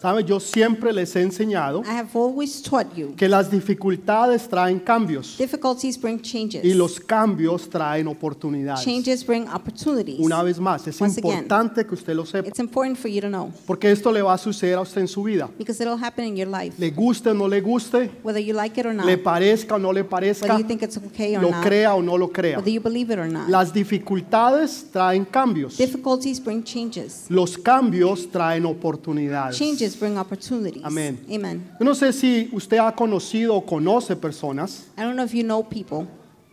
¿Sabe? Yo siempre les he enseñado I have always taught you que las dificultades traen cambios difficulties bring changes. y los cambios traen oportunidades. Changes bring opportunities. Una vez más, es Once again. importante que usted lo sepa, It's important for you to know porque esto le va a suceder a usted en su vida. because it'll happen in your life. Le guste o no le guste, Whether you like it or not, le parezca o no le whether parezca, you think it's okay or lo not, crea o no lo crea. whether you believe it or not. Las dificultades traen cambios. Difficulties bring changes. Los cambios traen oportunidades. Changes bring opportunities. Amén. Amen. Yo no sé si usted ha conocido o conoce personas, I don't know if you know people.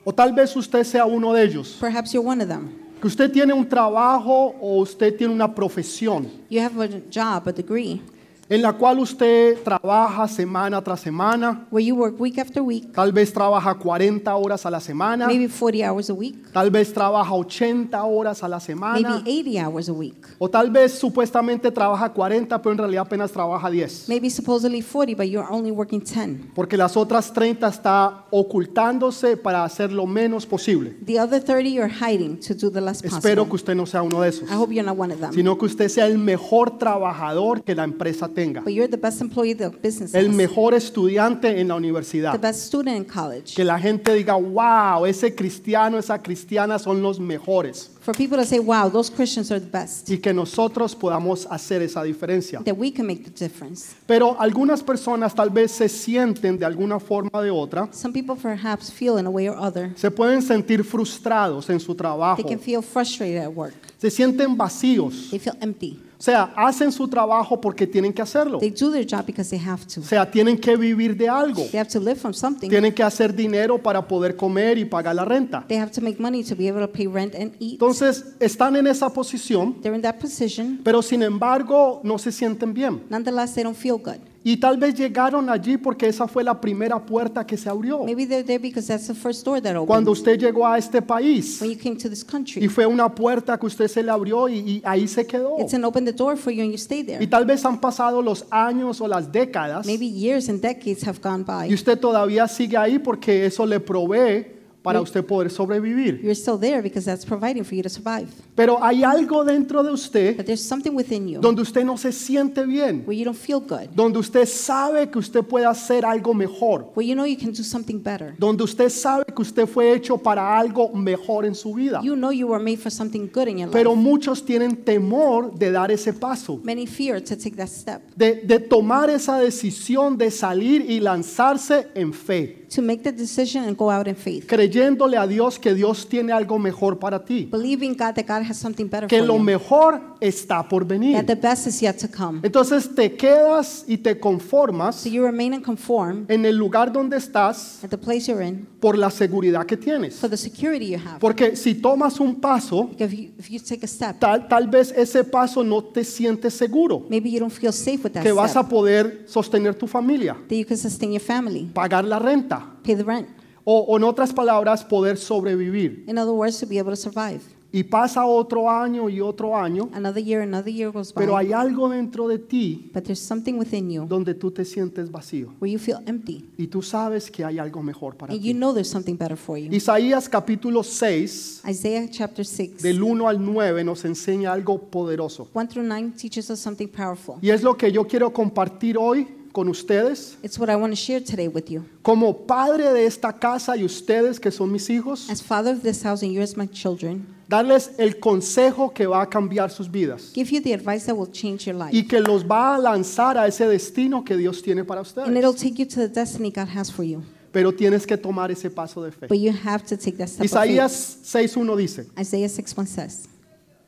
o tal vez usted sea uno de ellos, Perhaps you're one of them. que usted tiene un trabajo o usted tiene una profesión You have a job, a degree, en la cual usted trabaja semana tras semana, where you work week after week, tal vez trabaja 40 horas a la semana, maybe 40 hours a week, tal vez trabaja 80 horas a la maybe semana, 80 hours a week, o tal vez supuestamente trabaja 40, pero en realidad apenas trabaja 10. maybe supposedly 40, but you're only working 10. Porque las otras 30 está ocultándose para hacer lo menos posible. The other 30 you're hiding to do the less Espero que usted no sea uno de esos, I hope you're not one of them. sino que usted sea el mejor trabajador que la empresa tenga, But you're the best employee the business el has, mejor estudiante en la the universidad. best student in college. Que la gente diga, wow, ese cristiano, esa cristiana son los mejores. For people to say, wow, those Christians are the best. Y que nosotros podamos hacer esa diferencia. That we can make the difference. Pero algunas personas tal vez se sienten de alguna forma o de otra, Some people perhaps feel in a way or other, se pueden sentir frustrados en su trabajo, they can feel frustrated at work. se sienten vacíos. They feel empty. O sea, hacen su trabajo porque tienen que hacerlo. They do their job because they have to. O sea, tienen que vivir de algo. They have to live from something. Tienen que hacer dinero para poder comer y pagar la renta. They have to make money to be able to pay rent and eat. Entonces, están en esa posición, They're in that position. pero sin embargo no se sienten bien. Nonetheless, they don't feel good. Y tal vez llegaron allí porque esa fue la primera puerta que se abrió. Maybe they're there because that's the first door that Cuando opened usted llegó a este país when you came to this y country. fue una puerta que usted se le abrió y, y ahí se quedó. It's an open the door for you and you stay there. Y tal vez han pasado los años o las décadas Maybe years and decades have gone y by. usted todavía sigue ahí porque eso le provee para usted poder sobrevivir. You're still there because that's providing for you to survive. Pero hay algo dentro de usted But there's something within you donde usted no se siente bien, where you don't feel good, donde usted sabe que usted puede hacer algo mejor, where you know you can do something better. donde usted sabe que usted fue hecho para algo mejor en su vida. You know you were made for something good in your Pero life. muchos tienen temor de dar ese paso, Many fear to take that step, de, de tomar esa decisión de salir y lanzarse en fe, to make the decision and go out in faith. creyéndole a Dios que Dios tiene algo mejor para ti, Believing God that God has something better que for lo you. mejor está por venir. That the best is yet to come. Entonces te quedas y te conformas So you remain and conform en el lugar donde estás at the place you're in por la seguridad que tienes. for the security you have. Porque si tomas un paso, Because if you, if you take a step, tal, tal vez ese paso no te sientes seguro maybe you don't feel safe with that que vas a step. poder sostener tu familia, That you can sustain your family, pagar la renta pay the rent. o, o en otras palabras poder sobrevivir. In other words, to be able to survive. Y pasa otro año y otro año, Another year, another year goes pero by. hay algo dentro de ti But there's something within you donde tú te sientes vacío where you feel empty. y tú sabes que hay algo mejor para And you ti. know there's something better for you. Isaías capítulo 6 Isaiah chapter 6, del 1 al 9 nos enseña algo poderoso. 1 through 9 teaches us something powerful. Y es lo que yo quiero compartir hoy con ustedes It's what I want to share today with you. como padre de esta casa y ustedes que son mis hijos, As father of this house and you as my children, darles el consejo que va a cambiar sus vidas give you the advice that will change your life. y que los va a lanzar a ese destino que Dios tiene para And ustedes. it'll take you to the destiny God has for you. Pero tienes que tomar ese paso de fe. But you have to take that step. Isaías 6.1 dice, Isaiah 6 1 says,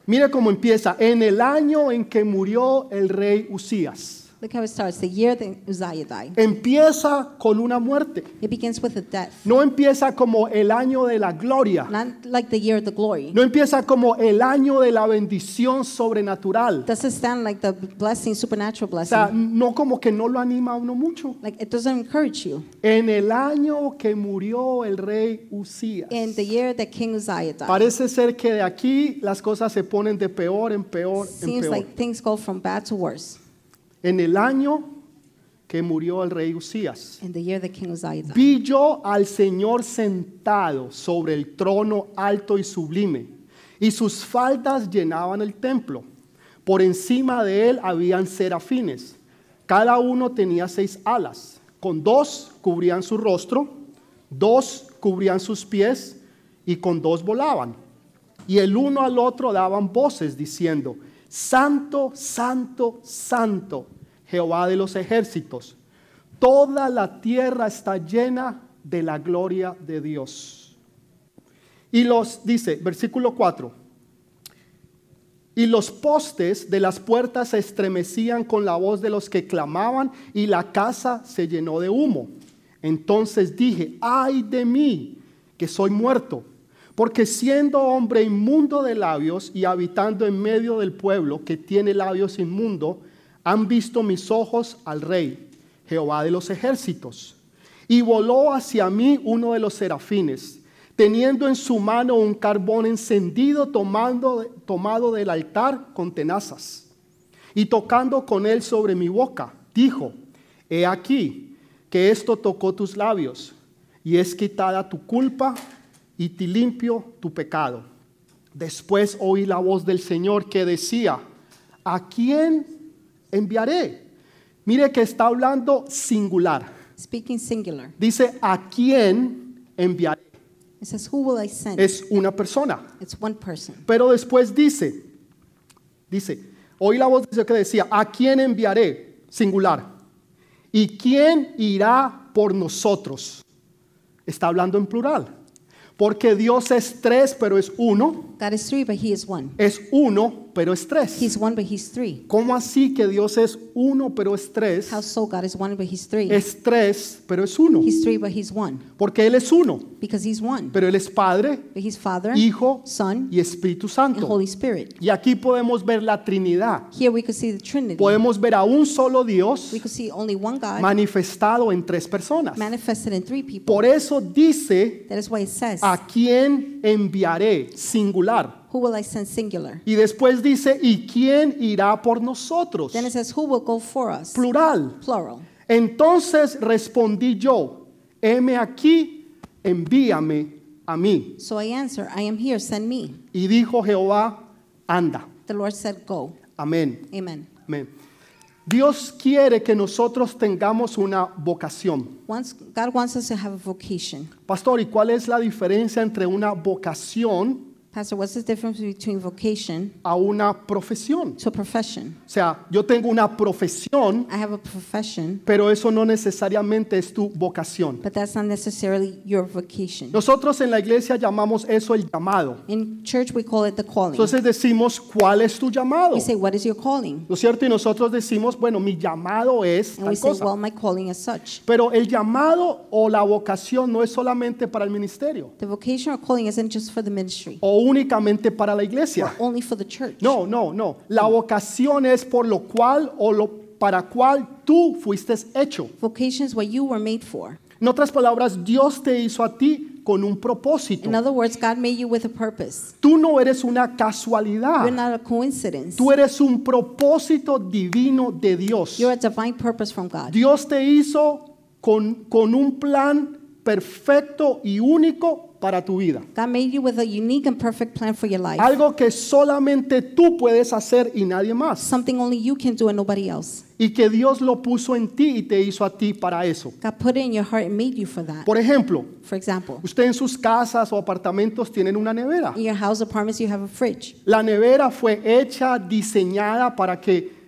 mire cómo empieza, en el año en que murió el rey Usías. Look how it starts. The year that Uzziah died. Empieza con una muerte. It begins with a death. No empieza como el año de la gloria. Not like the year of the glory. No empieza como el año de la bendición sobrenatural. Doesn't stand like the blessing, supernatural O sea, blessing. no como que no lo anima a uno mucho. Like it doesn't encourage you. En el año que murió el rey Usías. In the year that King Uzziah died. Parece ser que de aquí las cosas se ponen de peor en peor en Seems peor. like things go from bad to worse. En el año que murió el rey Usías. In the year that King Uzziah died. Vi yo al Señor sentado sobre el trono alto y sublime, y sus faldas llenaban el templo. Por encima de él habían serafines. Cada uno tenía seis alas. Con dos cubrían su rostro, dos cubrían sus pies y con dos volaban. Y el uno al otro daban voces diciendo, Santo, Santo, Santo, Jehová de los ejércitos. Toda la tierra está llena de la gloria de Dios. Y los, dice, versículo 4, y los postes de las puertas se estremecían con la voz de los que clamaban y la casa se llenó de humo. Entonces dije, ay de mí, que soy muerto, porque siendo hombre inmundo de labios y habitando en medio del pueblo que tiene labios inmundos, han visto mis ojos al rey, Jehová de los ejércitos. Y voló hacia mí uno de los serafines, teniendo en su mano un carbón encendido tomado del altar con tenazas. Y tocando con él sobre mi boca, dijo, he aquí que esto tocó tus labios, y es quitada tu culpa y te limpio tu pecado. Después oí la voz del Señor que decía, ¿a quién enviaré? Mire que está hablando singular. Speaking singular. Dice, ¿a quién enviaré? It says, Who will I send? Es una persona. It's one person. Pero después dice, dice, oí la voz del Señor que decía, ¿a quién enviaré? Singular. ¿Y quién irá por nosotros? Está hablando en plural. Porque Dios es tres, pero es uno. God is three, but He is one. Es uno, pero es tres. He's one, but He's three. ¿Cómo así que Dios es uno, pero es tres? How so? God is one, but He's three. Es tres, pero es uno. He's three, but He's one. Porque Él es uno, Because He's one. pero Él es Padre, But He's Father, Hijo Son, y Espíritu and Santo. Holy Spirit. Y aquí podemos ver la Trinidad. Here we could see the Trinity. Podemos ver a un solo Dios We could see only one God manifestado en tres personas. manifested in three people. Por eso dice, That is why it says, ¿a quién enviaré? Singular. Who will I send singular? Y después dice, ¿y quién irá por nosotros? Then it says, Who will go for us? Plural. Plural. Entonces respondí yo, heme aquí, envíame a mí. So I answer, I am here, send me. Y dijo Jehová, anda. The Lord said, Go. Amén. Amen. Amén. Dios quiere que nosotros tengamos una vocación. Once, God wants us to have a vocation. Pastor, ¿y cuál es la diferencia entre una vocación Pastor, what's the difference between vocation a una profesión? to profession? O sea, yo tengo una profesión, I have a profession, pero eso no necesariamente es tu vocación. but that's not necessarily your vocation. Nosotros en la iglesia llamamos eso el llamado. In church, we call it the calling. Entonces decimos, ¿cuál es tu llamado? We say, What is your calling? ¿No es cierto? Y nosotros decimos, bueno, mi llamado es And we tal say, cosa. Well, my calling is such. Pero el llamado o la vocación no es solamente para el ministerio The vocation or calling isn't just for the ministry, o únicamente para la iglesia. only for the church. No, no, no. La vocación es por lo cual o lo para cual tú fuiste hecho. Vocation is what you were made for. En otras palabras, Dios te hizo a ti con un propósito. In other words, God made you with a purpose. Tú no eres una You're casualidad. not a coincidence. Tú eres un propósito divino de Dios. You're a divine purpose from God. Dios te hizo con, con un plan perfecto y único para tu vida. God made you with a unique and perfect plan for your life. Algo que solamente tú puedes hacer y nadie más. Something only you can do and nobody else. Y que Dios lo puso en ti y te hizo a ti para eso. God put it in your heart and made you for that. Por ejemplo, For example, usted en sus casas o apartamentos tienen una nevera. in your house apartments, you have a fridge. La nevera fue hecha, diseñada para que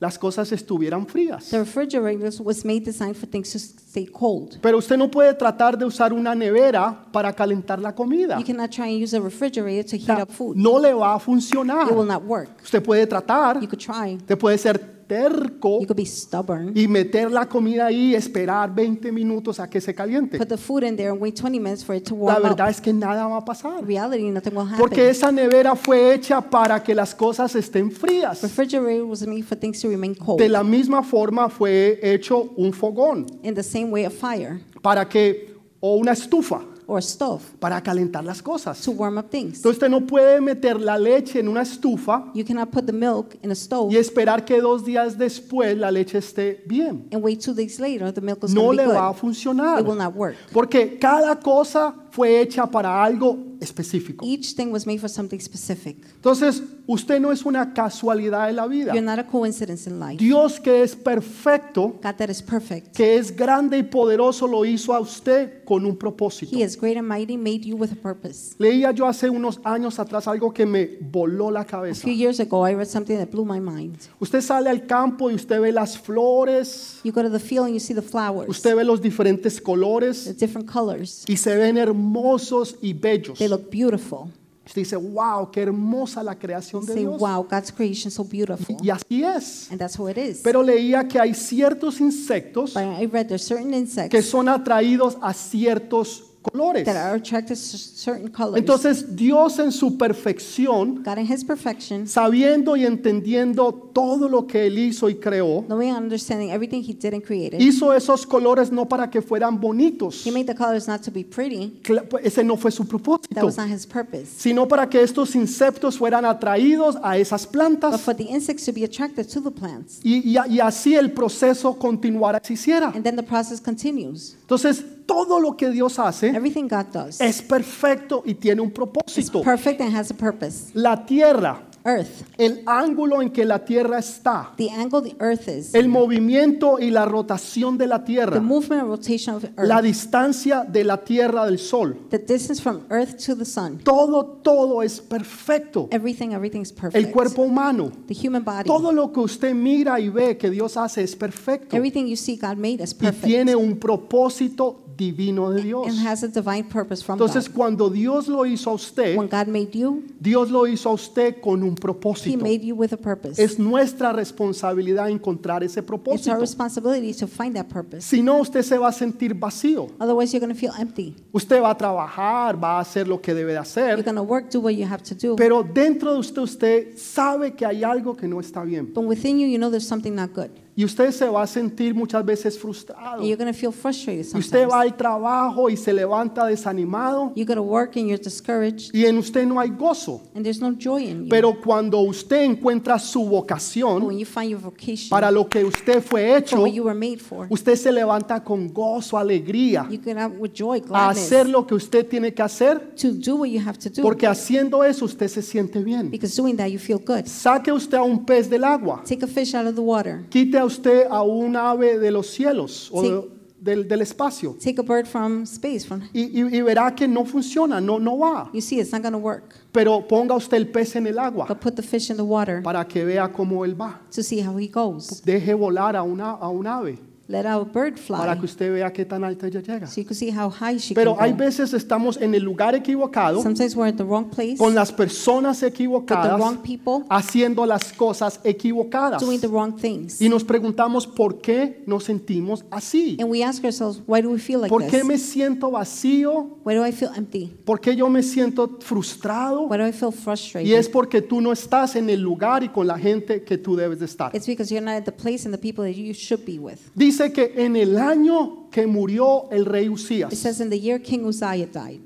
las cosas estuvieran frías. The refrigerator was made designed for things to stay cold. Pero usted no puede tratar de usar una nevera para calentar la comida. You cannot try and use a refrigerator to heat up food. no le va a funcionar. It will not work. Usted puede tratar, You could try. usted puede ser terco You could be stubborn. y meter la comida ahí y esperar 20 minutos a que se caliente. Put the food in there and wait 20 minutes for it to La verdad up. es que nada va a pasar. Reality, nothing will Porque happen. esa nevera fue hecha para que las cosas estén frías. Refrigerator was made for things to remain cold. De la misma forma fue hecho un fogón In the same way, a fire para que o una estufa or stove para calentar las cosas. to warm up things. Entonces usted no puede meter la leche en una estufa You cannot put the milk in a stove y esperar que dos días después la leche esté bien. and wait two days later the milk is No going to le be va a good. funcionar. It will not work. Porque cada cosa fue hecha para algo específico. Each thing was made for something specific. Entonces, usted no es una casualidad de la vida. You're not a coincidence in life. Dios que es perfecto, God that is perfect. que es grande y poderoso, lo hizo a usted con un propósito. He is great and mighty, made you with a purpose. Leía yo hace unos años atrás algo que me voló la A cabeza. few years ago, I read something that blew my mind. Usted sale al campo y usted ve las flores, You go to the field and you see the flowers, usted ve los diferentes the colores different colors. y se ven hermosos y bellos. They look beautiful. Usted dice, wow, qué hermosa la creación de say, Dios. wow, God's creation so beautiful. Y así es. And that's how it is. Pero leía que hay ciertos insectos But I read there's certain que insects son atraídos a ciertos colores. that are attracted to certain colors. Entonces Dios en su perfección, God in His perfection, sabiendo y entendiendo todo lo que Él hizo y creó, knowing and understanding everything He did and created, hizo esos colores no para que fueran bonitos. He made the colors not to be pretty. Pues, Ese no fue su That propósito, was not His purpose. sino para que estos insectos fueran atraídos a esas But plantas for the insects to be attracted to the plants. y, y- y así el proceso continuara si hiciera. And then the process continues. Entonces, todo lo que Dios hace Everything God does es perfecto y tiene un is propósito. perfect and has a purpose. La tierra, Earth, el ángulo en que la tierra está, the angle the earth is, el movimiento y la rotación de la the tierra, movement and rotation of la earth, distancia de la tierra del sol, the distance from earth to the sun. todo, todo es perfecto. Everything, everything is El perfect. cuerpo humano, The human body, todo lo que usted mira y ve que Dios hace es perfecto. Everything you see God made is y perfect. tiene un propósito divino de Dios. and has a divine purpose from Entonces, God. cuando Dios lo hizo a usted, When God made you, Dios lo hizo a usted con un He propósito. made you with a purpose. Es nuestra responsabilidad encontrar ese It's propósito. our responsibility to find that purpose. Si no, usted se va a sentir vacío. Otherwise, you're going to feel empty. Usted va a trabajar, va a hacer lo que debe de You're hacer, going to work, do what you have to do. pero dentro de usted usted sabe que hay algo que no está bien. But within you, you know there's something not good. Y usted se va a sentir muchas veces frustrado. You're to feel frustrated Y usted va al trabajo y se levanta desanimado You go to work and you're discouraged y en usted no hay gozo. and there's no joy in you. Pero cuando usted encuentra su But vocación when you find your vocation para lo que usted fue for hecho, what you were made for, usted se levanta con gozo, alegría, you get out with joy, a gladness, hacer lo que usted tiene que hacer, to do what you have to do. porque haciendo eso usted se siente bien. Because doing that, you feel good. Saque usted a un pez del agua, Take a fish out of the water. quite a usted a un ave de los cielos o de- del, del espacio Take a bird from space. From y, y- y verá que no funciona, no, no va. you see, it's not work. Pero ponga usted el pez en el agua But put the fish in the water para que vea cómo él va. to see how he goes. Deje volar a, una, a un ave Let a bird para fly que usted vea qué tan alta ella llega. so you can see how high she Pero can hay go. veces estamos en el lugar equivocado, Sometimes we're at the wrong place con las personas with the equivocadas, wrong people haciendo las cosas equivocadas. doing the wrong things. Y nos preguntamos por qué nos sentimos así. And we ask ourselves, why do we feel like ¿Por qué this? me siento vacío? Why do I feel empty? ¿Por qué yo me siento frustrado? Why do I feel Y es frustrated? porque tú no estás en el lugar y con la gente que tú debes de estar. It's because you're not at the place and the people that you should be with. Dice que en el año que murió el rey It Usías, says in the year King Uzziah died.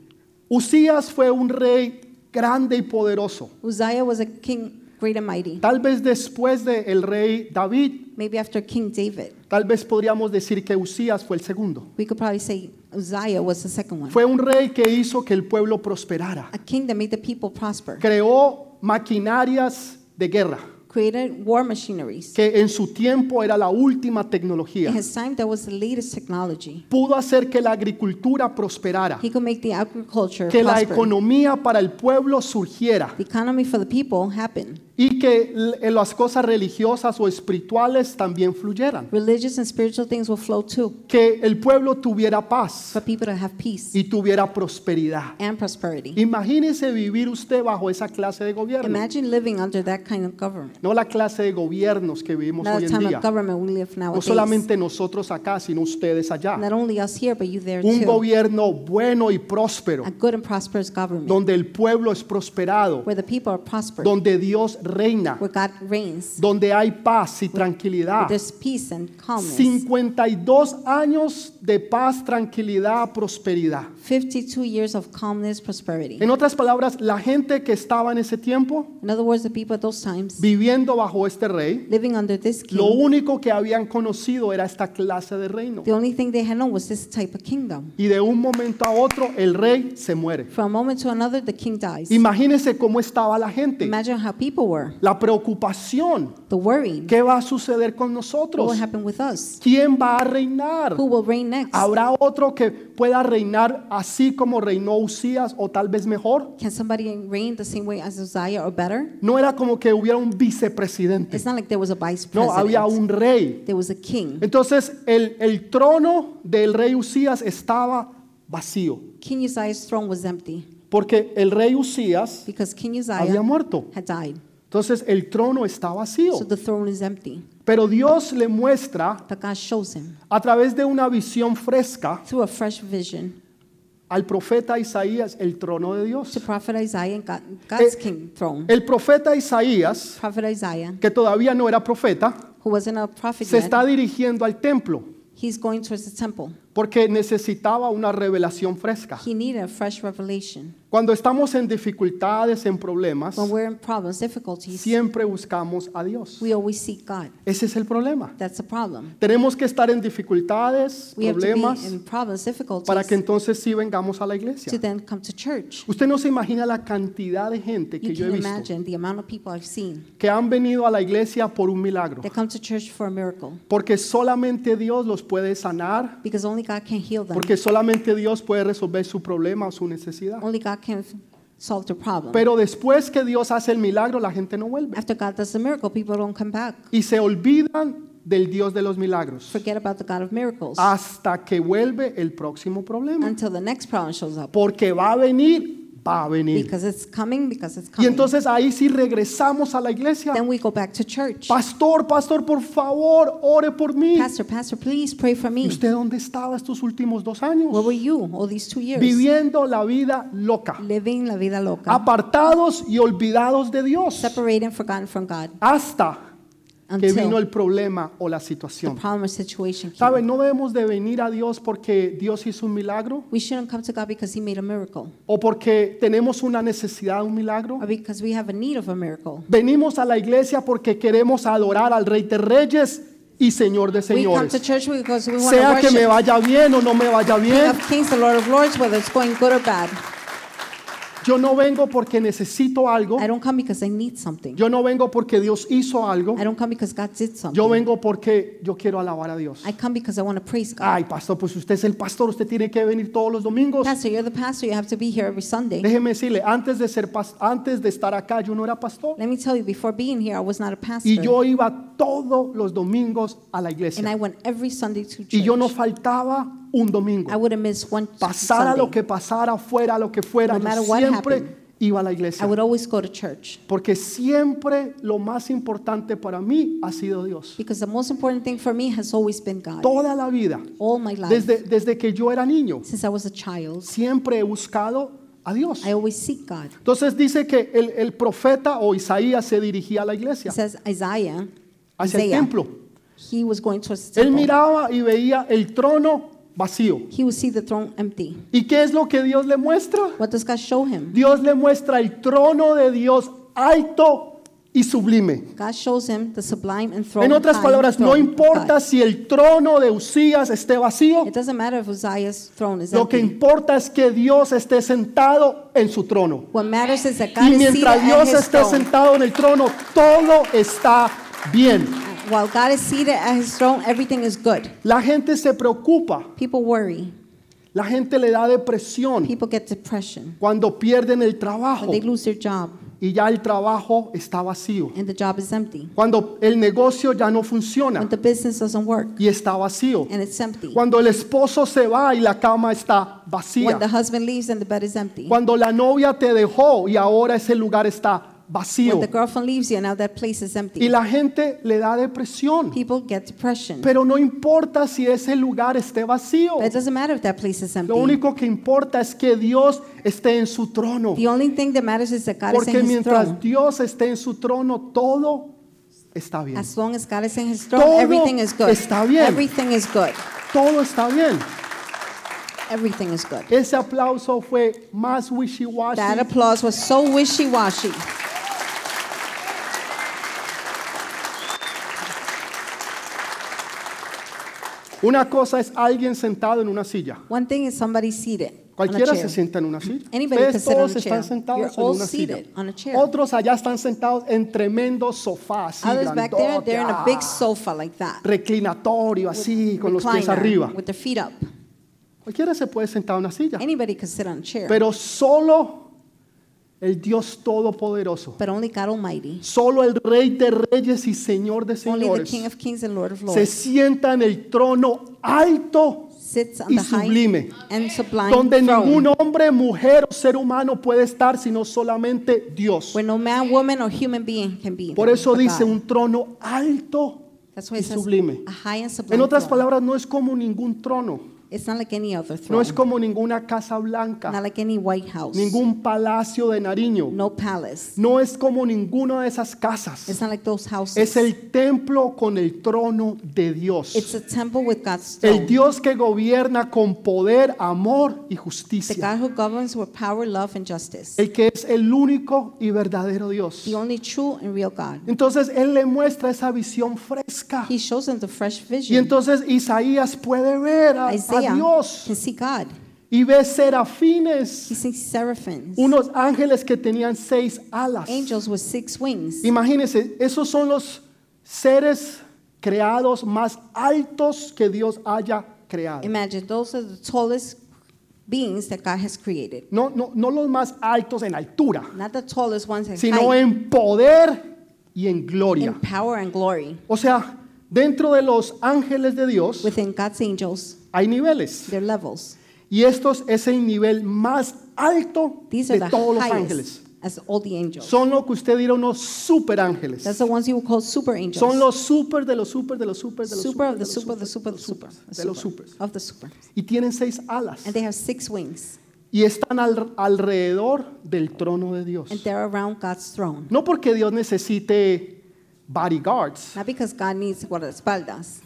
Usías fue un rey grande y poderoso. Uzziah was a king great and mighty. Tal vez después del el rey David, Maybe after King David, tal vez podríamos decir que Usías fue el segundo. we could probably say Uzziah was the second one. Fue un rey que hizo que el pueblo prosperara. A king that made the people prosper, Creó maquinarias de guerra, created war machineries. que en su tiempo era la última tecnología. In his time, that was the latest technology. Pudo hacer que la agricultura prosperara, He could make the agriculture que la prosper. economía para el pueblo surgiera The economy for the people happened. Y que l- las cosas religiosas o espirituales también fluyeran. Religious and spiritual things will flow too. Que el pueblo tuviera paz For people to have peace y tuviera prosperidad. and prosperity. Imagínese vivir usted bajo esa clase de gobierno. Imagine living under that kind of government. No la clase de gobiernos que vivimos Not hoy en día. we live No solamente nosotros acá, sino ustedes allá. Not only us here, but you there Un too. gobierno bueno y próspero, A good and prosperous government donde el pueblo es prosperado, where the people are prospered, donde Dios reina, reigns, donde hay paz y tranquilidad. there's peace and calmness. 52 años de paz, tranquilidad, prosperidad. 52 years of calmness, prosperity. En otras palabras, la gente que estaba en ese tiempo In other words, the people at those times viviendo bajo este rey, living under this lo king, único que habían conocido era esta clase de reino. the only thing they had known was this type of kingdom. Y de un momento a otro el rey se muere. From a moment to another, the king dies. Imagínese cómo estaba la gente. Imagine how people were, la preocupación. the worry. ¿Qué va a suceder con What nosotros? will happen with us? ¿Quién va a reinar? Who will reign next? ¿Habrá otro que pueda reinar así como reinó Usías o tal vez mejor? Can somebody reign the same way as Uzziah or better? No era como que hubiera un vicepresidente. It's not like there was a vice No, president. había un rey. There was a king. Entonces el, el trono del rey Usías estaba vacío. King Uzziah's throne was empty Porque el rey Usías because King había Uzziah muerto. had died. Entonces el trono está vacío. So the throne is empty. Pero Dios le muestra But God shows him a través de una visión fresca through a fresh vision al profeta Isaías el trono de Dios. Eh. El profeta Isaías, que todavía no era profeta, se está dirigiendo al templo porque necesitaba una revelación fresca. He needed a fresh revelation. Cuando estamos en dificultades, en problemas, When we're in problems, difficulties, siempre buscamos a Dios. we always seek God. Ese es el problema. That's the problem. Tenemos que estar en dificultades, We have to be problemas, in problems, difficulties, para que entonces sí vengamos a la to iglesia. then come to church. Usted no se imagina la cantidad de gente You que yo he can visto imagine the amount of people I've seen que han venido a la iglesia por un milagro. that come to church for a miracle Porque solamente Dios los puede sanar, because only God can heal them. porque solamente Dios puede resolver su problema o su necesidad. Only God can solve the problem. Pero después que Dios hace el milagro, la gente no vuelve. After God does the miracle, people don't come back. Y se olvidan del Dios de los milagros Forget about the God of miracles hasta que vuelve el próximo problema. until the next problem shows up. Porque va a venir, va a venir. Because it's coming, because it's Y coming. entonces ahí sí regresamos a la iglesia. Then we go back to church. Pastor, pastor, por favor, ore por mí. Pastor, Pastor, please pray for ¿Y me. usted dónde estaba estos últimos dos Where años? were you all these two years? Viviendo la vida loca. Living la vida loca. Apartados y olvidados de Dios. Separated and forgotten from God. Hasta que vino el problema o la the situación. or. ¿Saben? No debemos de venir a Dios porque Dios hizo un milagro We shouldn't come to God because He made a miracle o porque tenemos una necesidad de un milagro. or because we have a need of a miracle. Venimos a la iglesia porque queremos adorar al Rey de Reyes y Señor de We come to Señores. church because we want to Sea que me vaya bien o no me vaya bien, yo no vengo porque necesito algo. I don't come because I need something. Yo no vengo porque Dios hizo algo. I don't come because God did something. Yo vengo porque yo quiero alabar a Dios. I come because I want to praise God. Ay, pastor, pues usted es el pastor, usted tiene que venir todos los domingos. Pastor, you're the pastor. You have to be here every Sunday. Déjeme decirle, antes de ser antes de estar acá yo no era pastor Let me tell you, before being here, I was not a pastor. y yo iba todos los domingos a la and I iglesia went every Sunday to church. y yo no faltaba un domingo. I Pasara lo que pasara, fuera lo que fuera, No siempre happened. iba a la I iglesia. would always go to church Porque siempre lo más importante para mí ha sido Dios. because the most important thing for me has always been God. Toda la vida, All my life, desde, desde que yo era niño, since I was a child, siempre he buscado a Dios. I always seek God. Entonces dice que el, el profeta o Isaías se dirigía a la It iglesia, says Isaiah, hacia el templo. he was going Él miraba y veía el trono vacío. He would see the throne empty. ¿Y qué es lo que Dios le muestra? What does God show him? Dios le muestra el trono de Dios alto y sublime. God shows him the sublime and throne. En otras palabras, no importa si el trono de Usías esté vacío, It doesn't matter if throne is lo que importa es que Dios esté sentado en su trono. What matters is that God Y is mientras at Dios esté throne. sentado en el trono, todo está bien. While God is seated at his throne, everything is good. La gente se preocupa, People worry. la gente le da depresión People get depression cuando pierden el trabajo when they lose their job y ya el trabajo está vacío. and the job is empty. Cuando el negocio ya no funciona When the business doesn't work y está vacío. and it's empty. Cuando el esposo se va y la cama está vacía. When the husband leaves and the bed is empty. Cuando la novia te dejó y ahora ese lugar está vacío. When the girlfriend leaves you now that place is Y empty. la gente le da depresión. People get depression. Pero no importa si ese lugar esté vacío. But it doesn't matter if that place is Lo empty. único que importa es que Dios esté en su trono. The only thing that matters is that God is Porque in his mientras throne. Dios esté en su trono, todo está bien. As long as God is in his throne, Todo everything is good. está bien. Everything is good. Todo está bien. Everything is good. Ese aplauso fue más wishy-washy. That applause was so wishy-washy. Una cosa es alguien sentado en una silla. One thing is somebody seated. Cualquiera se sienta en una silla. Anybody can Ustedes sit on todos a están chair. sentados You're en all una silla. seated on a chair. Otros allá están sentados en tremendos sofás, así, Others back there, they're in a big sofa like that. reclinatorio, así, con los pies recliner, arriba. With their feet up. Cualquiera se puede sentar en una silla. Anybody can sit on a chair. Pero solo el Dios Todopoderoso, but only God Almighty. solo el Rey de Reyes y Señor de Only the Señores, King of Kings and Lord of se Lords sienta en el trono alto sits on y the high sublime, and sublime donde ningún hombre, mujer o ser humano puede estar, sino solamente Dios. where no man, woman, or human being can be. Por eso dice un trono alto That's why y sublime. En otras palabras, no es como ningún trono, It's not like any other no throne. es como ninguna casa blanca, not like any White House. ningún palacio de Nariño, no palace. no es como ninguna de esas casas. It's not like those houses. Es el templo con el trono de Dios. it's a temple with God's El throne. Dios que gobierna con poder, amor y the justicia. God who governs with power, love, and justice. El que es el único y verdadero Dios. the only true and real God. Entonces Él le muestra esa visión fresca. He shows them the fresh Y vision. entonces Isaías puede ver a, a Isaiah Dios can see God. y ve He serafines, sees unos ángeles que tenían seis alas. angels with six wings. Imagínense, esos son los seres creados más altos que Dios haya creado. Imagine those are the tallest beings that God has created. No, no, no los más altos en altura, Not the tallest ones in sino height, en poder y en gloria. in power and glory. O sea, dentro de los ángeles de Dios Within God's angels, hay niveles. their levels. Y estos es el nivel más alto These are de the todos los highest ángeles. as all the angels. Son lo que usted dirá unos super ángeles. That's the ones you would call super angels. Son los super de los super de los super de los super of de the los super of the super, the super. de los super. Of the super. Y tienen seis alas. And they have six wings. Y están al- alrededor del trono de Dios. And they're around God's throne. No porque Dios necesite bodyguards. Not because God needs guardaespaldas.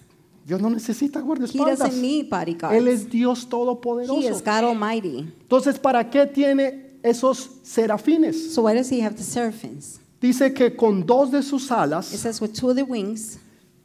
Dios no necesita He guardaespaldas. doesn't need bodyguards. Él es Dios He is todopoderoso. God Almighty. Entonces, ¿para qué tiene esos serafines? So why does he have the seraphims? Dice que con dos de sus It alas says with two of their wings,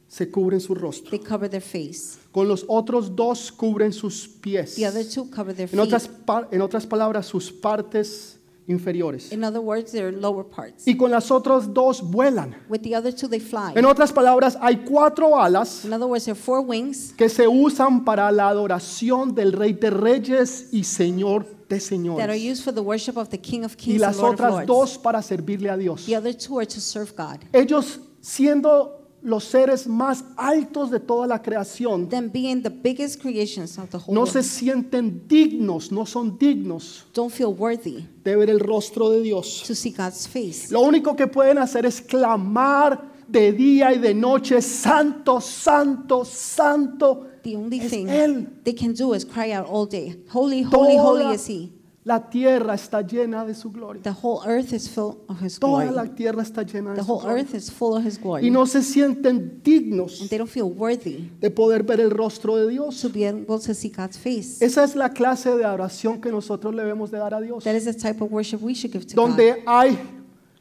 se cubren su rostro. they cover their face. Con los otros dos cubren sus pies. The other two cover their otras, en otras palabras, sus partes inferiores. In other words, their lower parts. Y con las otras dos vuelan. With the other two, they fly. En otras palabras, hay cuatro alas In other words, there are four wings que se usan para la adoración del Rey de Reyes y Señor de that are Señores. used for the worship of the King of Y Kings and las of otras Lords. dos para servirle a Dios. The other two are to serve God. Ellos siendo los seres más altos de toda la creación, Them being the biggest creations of the whole no world, se sienten dignos, no son dignos don't feel worthy de ver el rostro de Dios. to see God's face. Lo único que pueden hacer es clamar de día y de noche, santo, santo, santo. The only Es thing Él. they can do is cry out all day, Holy, holy, holy Toda is He. La tierra está llena de su gloria. The whole earth is full of His Toda glory. la tierra está llena The de su whole gloria. earth is full of His glory. Y no se sienten dignos And they don't feel worthy de poder ver el rostro de Dios. to be able to see God's face. Esa es la clase de adoración que nosotros le debemos de dar a Dios. That is the type of worship we should give to God. Donde hay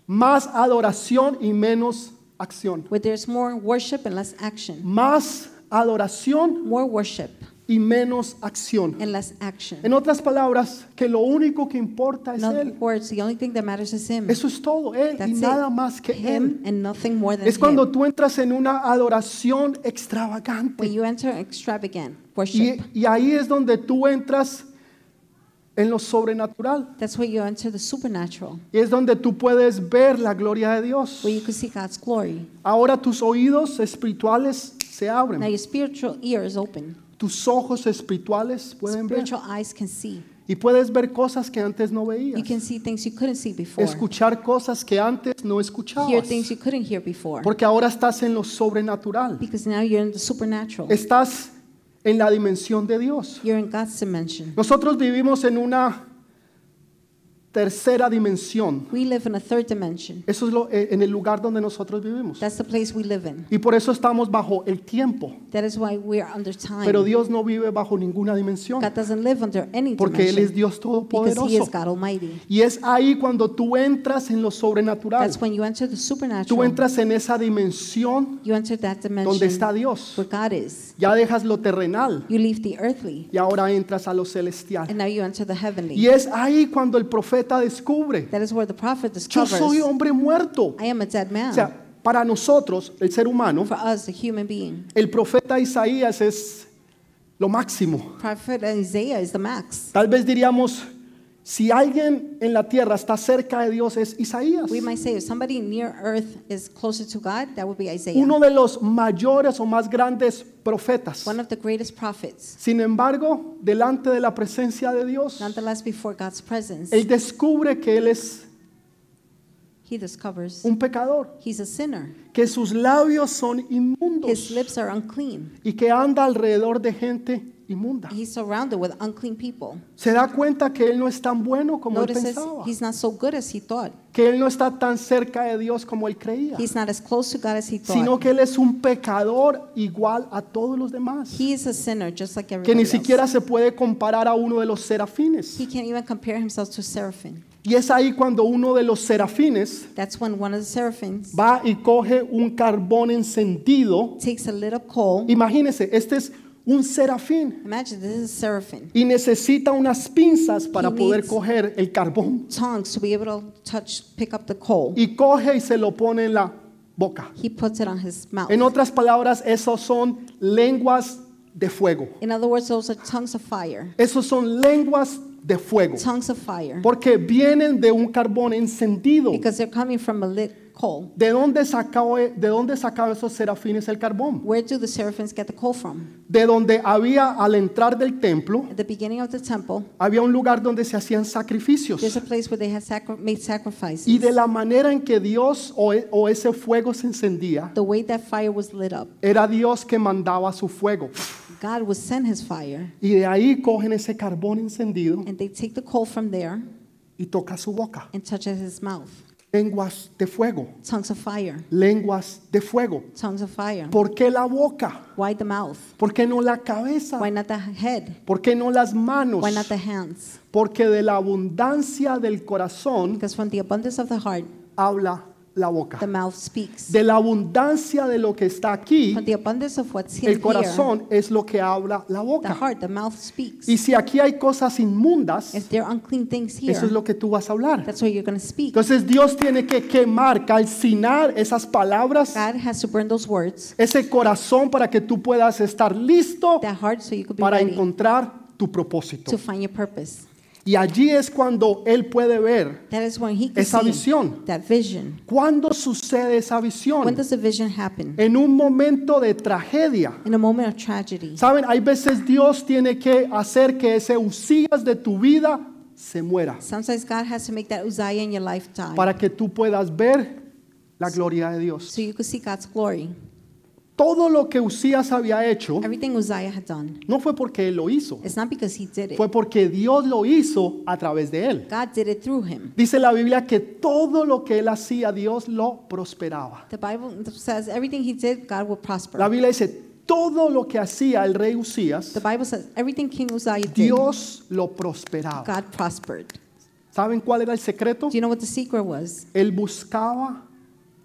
más adoración y menos acción. Where there's more worship and less action. Más adoración More worship y menos acción. and less action. En otras palabras, que lo único que importa es In other Él. words, the only thing that matters is Him. Eso es todo, Él y That's nada it. más que Him Él. and nothing more than Es cuando Him. tú entras en una adoración When extravagante. you enter extravagant Y, worship, y ahí es donde tú entras en lo sobrenatural. that's where you enter the supernatural, Y es donde tú puedes ver la gloria de Dios. where you can see God's glory. Ahora tus oídos espirituales se Now abren. your spiritual ear is open. Tus ojos espirituales pueden ver. Spiritual eyes can see. Y puedes ver cosas que antes no You veías. can see things you couldn't see before. Escuchar cosas que antes no Hear escuchabas. things you couldn't hear before. Porque ahora estás en lo sobrenatural. Because now you're in the supernatural. Estás en la dimensión de Dios. You're in God's dimension. Nosotros vivimos en una tercera dimensión. We live in a third dimension. Eso es lo, eh, en el lugar donde nosotros vivimos. That's the place we live in. Y por eso estamos bajo el tiempo. That is why we are under time. Pero Dios no vive bajo ninguna dimensión. God doesn't live under any Porque Él es Dios because He todopoderoso. is God Almighty. Y es ahí cuando tú entras en lo sobrenatural. That's when you enter the Tú supernatural. entras en esa dimensión You enter that donde dimension está Dios. where God is. Ya dejas lo terrenal You leave the earthly, y ahora entras a lo celestial. and now you enter the heavenly. Y es ahí cuando el profeta descubre, That is where the prophet yo discovers, soy hombre muerto. I am a dead O man. sea, para nosotros, el ser humano, For us, the human being. el profeta Isaías es lo máximo. Prophet Isaiah is the max. Tal vez diríamos, si alguien en la tierra está cerca de Dios es Isaías. We might say if somebody near earth is closer to God, that would be Isaiah. Uno de los mayores o más grandes profetas. One of the greatest prophets. Sin embargo, delante de la presencia de Dios, Nonetheless, before God's presence, él descubre que él es he discovers un pecador, he's a sinner. que sus labios son His inmundos lips are unclean. y que anda alrededor de gente inmunda. He's surrounded with unclean people. Se da cuenta que él no es tan bueno como él pensaba, he's not so good as he thought. que él no está tan cerca de Dios como él creía, He's not as close to God as he sino thought. que él es un pecador igual a todos los demás, He is a sinner just like que everybody ni else. siquiera se puede comparar a uno de los serafines. He can't even compare himself to seraphim. Y es ahí cuando uno de los serafines That's when one of the seraphims va y coge un carbón encendido. takes a little coal. Imagínense, este es un serafín Imagine this is a seraphim. y necesita unas pinzas para He poder needs- coger el carbón. Tongues to be able to touch, pick up the coal. Y coge y se lo pone en la boca. He puts it on his mouth. En otras palabras, esos son lenguas de fuego. In other words, those are tongues of fire. Esos son lenguas de fuego. Tongues of fire. Porque vienen de un carbón encendido. Because they're coming from a lit coal. ¿De dónde sacaba, de dónde sacaban esos serafines el carbón? Where do the seraphims get the coal from? De donde había al entrar del templo, At the beginning of the temple, había un lugar donde se hacían sacrificios. there's a place where they had sacri- made sacrifices. Y de la manera en que Dios o, e- o ese fuego se encendía, The way that fire was lit up, era Dios que mandaba su fuego. God would send his fire, Y de ahí cogen ese carbón encendido and they take the coal from there y toca su boca. and touch it his mouth. Lenguas de fuego, Tongues of fire. lenguas de fuego. Tongues of fire. ¿Por qué la boca? Why the mouth? ¿Por qué no la cabeza? Why not the head? ¿Por qué no las manos? Why not the hands? Porque de la abundancia del corazón Because from the abundance of the heart, habla la boca. the mouth speaks. De la abundancia de lo que está aquí, From the abundance of what's el here, corazón es lo que habla la the boca. heart, the mouth speaks. Y si aquí hay cosas inmundas, If there are unclean things here, eso es lo que tú vas a hablar. that's what you're going to speak. Entonces Dios tiene que quemar, calcinar esas palabras, God has to burn those words, ese corazón para que tú puedas estar listo that heart, so you could be para ready encontrar tu propósito. to find your purpose. Y allí es cuando Él puede ver That is when he can esa visión. that vision. ¿Cuándo sucede esa When visión? does the vision happen? En un momento de tragedia. In a moment of tragedy. Saben, hay veces Dios tiene que hacer que ese Usías de tu vida se muera Sometimes God has to make that Uzziah in your lifetime para que tú puedas ver la gloria de Dios. Todo lo que Usías había hecho Everything Uzziah had done, no fue porque él lo hizo, it's not because he did it. fue porque Dios lo hizo a través de él. God did it through him. Dice la Biblia que todo lo que él hacía, Dios lo prosperaba. The Bible says everything he did, God will prosper. La Biblia dice, todo lo que hacía el rey Usías, The Bible says everything King Uzziah did, Dios lo prosperaba. God prospered. ¿Saben cuál era el secreto? Do you know what the secret was? Él buscaba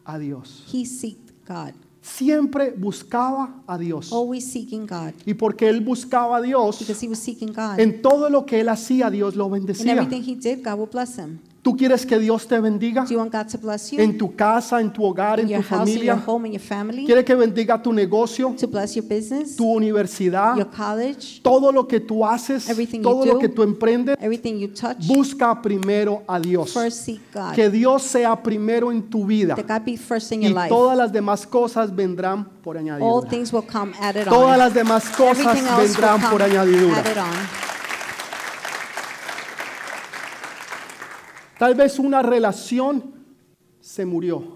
a Dios. He seeked God. Siempre buscaba a Dios. Always seeking God. Y porque él buscaba a Dios, Because he was seeking God. en todo lo que él hacía, Dios lo In bendecía. everything he did, God will bless him. ¿Tú quieres que Dios te bendiga? Do you want God to bless you? En tu casa, en tu hogar, in en your tu house, in your familia. home, in your family? ¿Quiere que bendiga tu negocio, To bless your business, tu universidad, your college, todo lo que tú haces, Everything you todo lo do. que tú emprendes? everything you touch? Busca primero a Dios. First seek God. Que Dios sea primero en tu vida. That God be first in Y your life. todas las demás cosas vendrán por All añadidura. things will come added Todas on. las demás cosas Everything else will vendrán por añadidura. added on. Tal vez una relación se murió.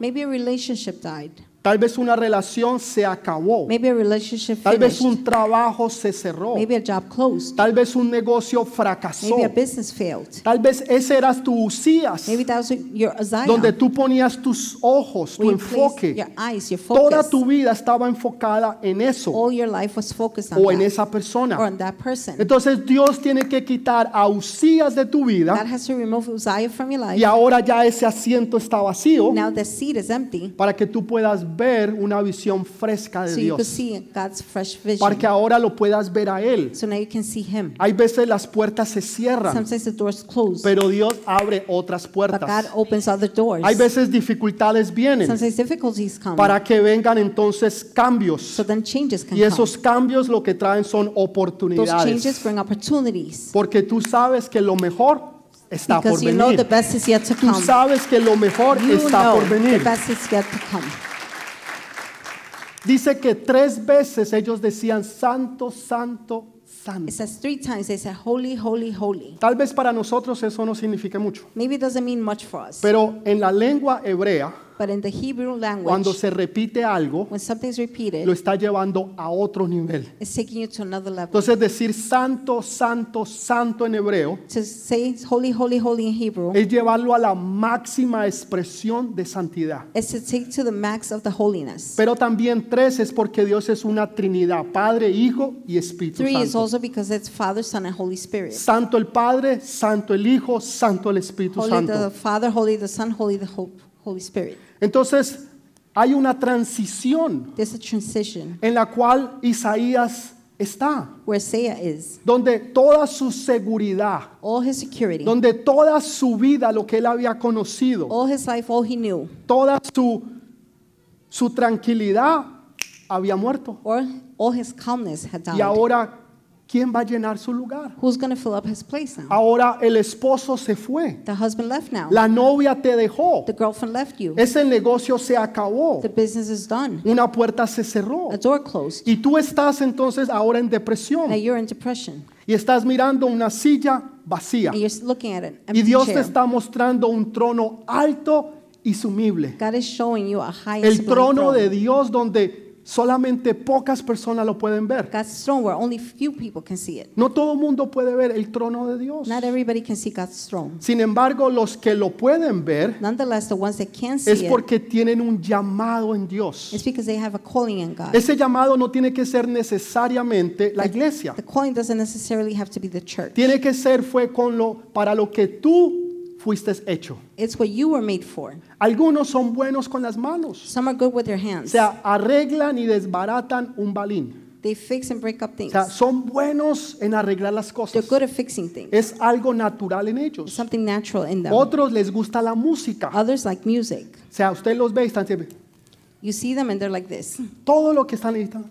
Tal vez una relación se acabó. Maybe a relationship Tal vez finished. un trabajo se cerró. Maybe a job closed. Tal vez un negocio fracasó. Maybe a business failed. Tal vez ese eras tu Usías, Maybe that was your Uzziah. donde tú ponías tus ojos, tu where you placed enfoque. your eyes, your Toda focus. tu vida estaba enfocada en eso All your life was focused on o en that, esa or persona. on that person. Entonces Dios tiene que quitar a Usías de tu God vida has to remove Uzziah from your life. y ahora ya ese asiento está vacío Now the seat is empty, para que tú puedas ver una visión fresca de so Dios. Para que ahora lo puedas ver a Él. So now you can see Him. Hay veces las puertas se cierran, Sometimes the doors close, pero Dios abre otras but puertas. God opens other doors. Hay veces dificultades vienen Sometimes difficulties come, para que vengan entonces cambios. so then changes can Y esos come. cambios lo que traen son Those changes oportunidades. bring opportunities Porque tú sabes que lo mejor está por because the venir. best is yet to Tú sabes que lo mejor You está por venir. best is yet to come. Dice que tres veces ellos decían santo, santo, santo. It says three times they say holy, holy, holy. Tal vez para nosotros eso no signifique mucho, Maybe it doesn't mean much for us, pero en la lengua hebrea, but in the Hebrew cuando language, se repite algo, when something's lo repeated, está llevando a otro nivel. it's taking you to another level. Entonces decir santo, santo, santo en hebreo To say holy, holy, holy in Hebrew es llevarlo a la máxima expresión de santidad. is to take to the max of the holiness. Pero también tres es porque Dios es una Trinidad, Padre, Hijo y Espíritu Three is Santo. also because it's Father, Son, and Holy Spirit. Santo el Padre, Santo el Hijo, Santo el Espíritu Holy the Santo. Father, holy the Son, holy the Ho- Holy Spirit. Entonces hay una transición There's a transition en la cual Isaías está, where Isaiah is. donde toda su seguridad, All his security, donde toda su vida, lo que él había conocido, all his life, all he knew, toda su, su tranquilidad había muerto. or all his calmness had Y ahora, ¿quién va a llenar su lugar? Who's going to fill up his place now? Ahora el esposo se fue, The husband left now. la novia te dejó, The girlfriend left you. ese negocio se acabó, The business is done. una puerta se cerró. A door closed. Y tú estás entonces ahora en depresión Now you're in depression. y estás mirando una silla vacía. And you're looking at an Y empty Dios te chair. está mostrando un trono alto y sumible. God is showing you a high El trono throne. de Dios donde solamente pocas personas lo pueden ver. God's throne where only few people can see it. No todo mundo puede ver el trono de Dios. Not everybody can see God's throne. Sin embargo, los que lo pueden ver Nonetheless, the ones that can see es it, porque tienen un llamado en Dios. it's because they have a calling in God. Ese llamado no tiene que ser necesariamente la iglesia. The calling doesn't necessarily have to be the church. Tiene que ser fue con lo para lo que tú fuiste hecho. It's what you were made for. Algunos son buenos con las manos. Some are good with their O hands. sea, arreglan y desbaratan un balín. They fix and break up O things. sea, son buenos en arreglar las They're cosas. good at fixing things. Es algo natural en It's ellos. something natural in them. Otros les gusta la música. O Others like music. sea, usted los ve y están siempre, You see them and they're like this. todo lo que están necesitando.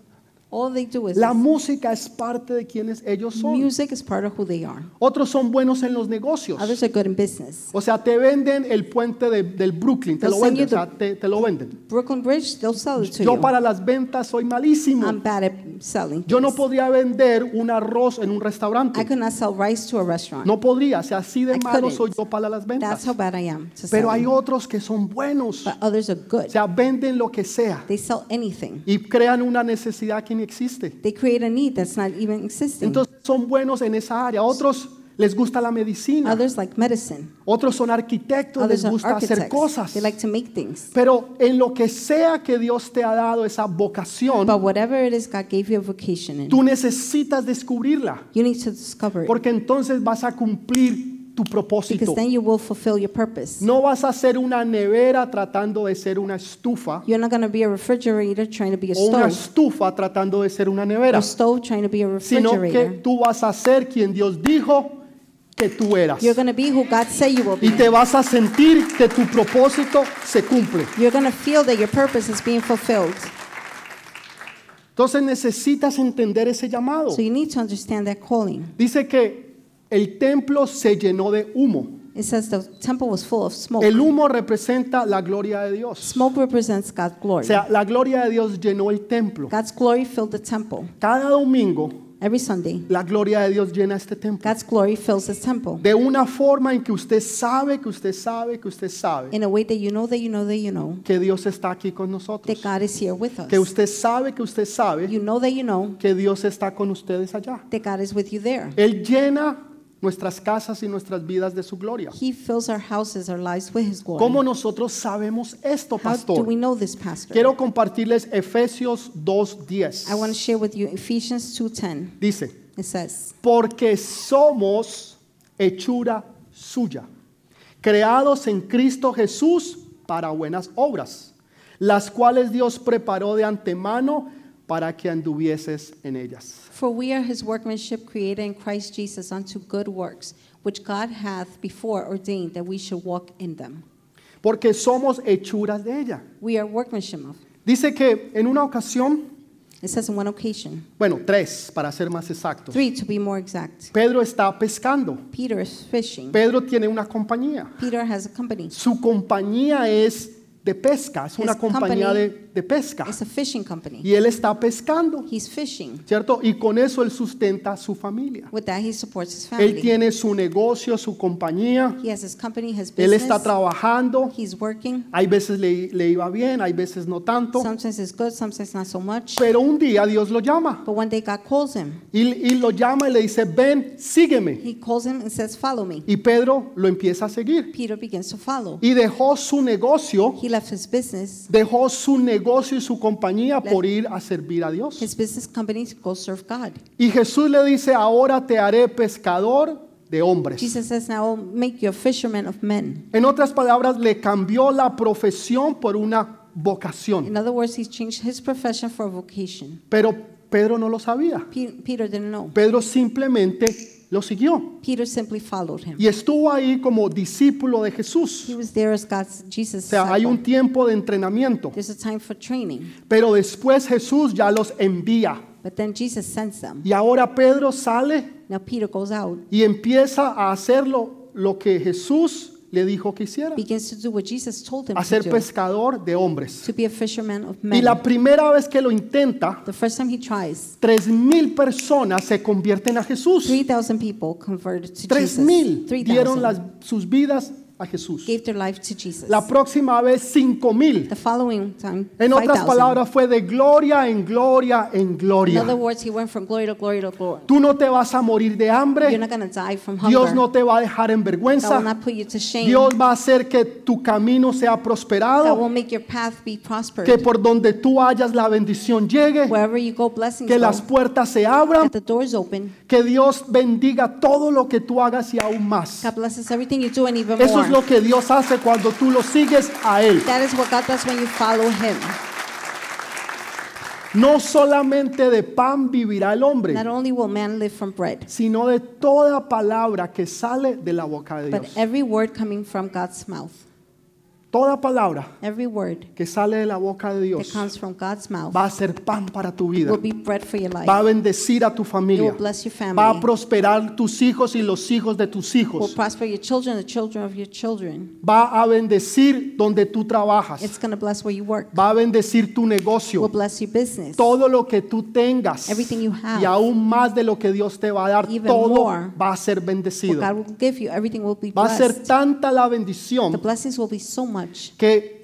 All they do is La música es parte de quienes ellos son. music is part of who they are. Otros son buenos en los negocios. Others are good in business. O sea, te venden el puente de- del Brooklyn, te They'll lo send venden, o sea, te, te lo venden. Brooklyn Bridge, they'll sell it to Yo you. para las ventas soy malísimo. I'm bad at selling. Yo no things. vender un arroz en un I restaurante. could not sell rice to a restaurant. No podría, o sea, así de I malo couldn't. soy yo para las That's ventas. how bad I am to Pero hay selling. otros que son buenos. But others are good. O sea, venden lo que sea They sell anything. y crean una necesidad que ni existe. They create a need that's not even existing. Entonces son buenos en esa área. Otros les gusta la medicina. Others like medicine. Otros son arquitectos, les Others are gusta hacer cosas. They like to make things. Pero en lo que sea que Dios te ha dado esa vocación, But whatever it is God gave you a vocation in, tú necesitas descubrirla. you need to discover it. Porque entonces vas a cumplir tu Because propósito. then you will fulfill your purpose. No vas a ser una nevera tratando de ser una estufa You're not going to be a refrigerator trying to be a o una stove. estufa tratando de ser una nevera, A stove trying to be a sino que refrigerator. tú vas a ser quien Dios dijo que tú eras. You're going to be who God said you will Y be. te vas a sentir que tu propósito se cumple. You're going to feel that your purpose is being fulfilled. Entonces necesitas entender ese llamado. So you need to understand that calling. Dice que el templo se llenó de humo. It says the temple was full of smoke. El humo representa la gloria de Dios. Smoke represents God's O glory. sea, la gloria de Dios llenó el templo. God's glory filled the temple. Cada domingo every Sunday, la gloria de Dios llena este templo. God's glory fills this temple De una forma en que usted sabe, que usted sabe, que usted sabe in a way that you know that you know that you know que Dios está aquí con nosotros. that God is here with us. Que usted sabe, que usted sabe You know that you know que Dios está con ustedes allá. that God is with you there. Él llena nuestras casas y nuestras vidas de su gloria. He fills our houses, our lives with His glory. ¿Cómo nosotros sabemos esto, How do pastor? we know this, Pastor? Quiero compartirles Efesios 2.10. I want to share with you Ephesians 2:10. Dice, It says, porque somos hechura suya, creados en Cristo Jesús para buenas obras, las cuales Dios preparó de antemano para que anduvieses en ellas. For we are his workmanship created in Christ Jesus unto good works, which God hath before ordained that we should walk in them. Porque somos hechuras de ella. We are workmanship of. Dice que en una ocasión, It says on one occasion, bueno, tres para ser más exactos, three to be more exact. Pedro está pescando. Peter is fishing. Pedro tiene una compañía. Peter has a company. Su compañía es de pesca, es una His compañía company de, de pesca. It's a fishing company. Y él está pescando, He's fishing. ¿cierto? Y con eso él sustenta a su familia. With that, he supports his Él family. tiene su negocio, su compañía, He has his company, his él está trabajando. He's working. Hay veces le, le iba bien, hay veces no tanto. Sometimes it's good, sometimes not so much. Pero un día Dios lo llama But one day God calls him. y, y lo llama y le dice, ven, sígueme. He calls him and says, Follow me. Y Pedro lo empieza a seguir. Peter begins to follow. Y dejó su negocio, He left his business, dejó su negocio y su compañía por ir a servir a Dios. his business company to go serve God. Y Jesús le dice, ahora te haré pescador de hombres. Jesus says, Now I'll make you a fisherman of men. En otras palabras, le cambió la profesión por una vocación. In other words, he changed his profession for a vocation. Pero Pedro no lo sabía. Pe- Peter didn't know. Pedro simplemente lo siguió Peter simply followed him. y estuvo ahí como discípulo de Jesús. He was there as God's Jesus. O sea, hay un tiempo de entrenamiento, There's a time for training. pero después Jesús ya los envía. But then Jesus sends them. Y ahora Pedro sale Now Peter goes out, y empieza a hacer lo, lo que Jesús le dijo que hiciera, begins to do what Jesus told him a to ser do, pescador de hombres. to be a fisherman of Y men. la primera vez que lo intenta, The first time he tries, tres mil personas se convierten a Jesús. 3,000 people converted to Tres Jesus. mil dieron 3,000 las, sus vidas a Jesús. gave their life to Jesus. La próxima vez cinco mil. The following time, En otras 5,000. palabras, fue de gloria en gloria en In gloria. other words, he went from glory to glory to glory. Tú no te vas a morir de You're hambre. not going to die from hunger. Dios no te va a dejar en will vergüenza. not put you to shame. Dios va a hacer que tu camino sea prosperado. will make your path be prospered. Que por donde tú hayas la bendición llegue. Wherever you go, blessings Que go. las puertas se abran. That the doors open. Que Dios bendiga todo lo que tú hagas y aún más. God blesses everything you do and even Eso more. es lo que Dios hace cuando tú lo sigues a Él. That is what God does when you follow Him. No solamente de pan vivirá el hombre, Not only will man live from bread, sino de toda palabra que sale de la boca de but Dios. every word coming from God's mouth. Toda palabra Every word que sale de la boca de that Dios comes from God's mouth va a ser pan para tu vida. will be bread for your life. Va a bendecir a tu It familia. will bless your family. Va a prosperar tus hijos y los hijos de tus will hijos. prosper your children, the children of your children. Va a bendecir donde tú trabajas. It's going to bless where you work. Va a bendecir tu Will negocio. bless your business. Todo lo que tú tengas Everything you have. y aún más de lo que Dios te va a dar, Even todo more. va a ser What bendecido. God will give you, everything will be Va a ser blessed. tanta la The bendición blessings will be so much. que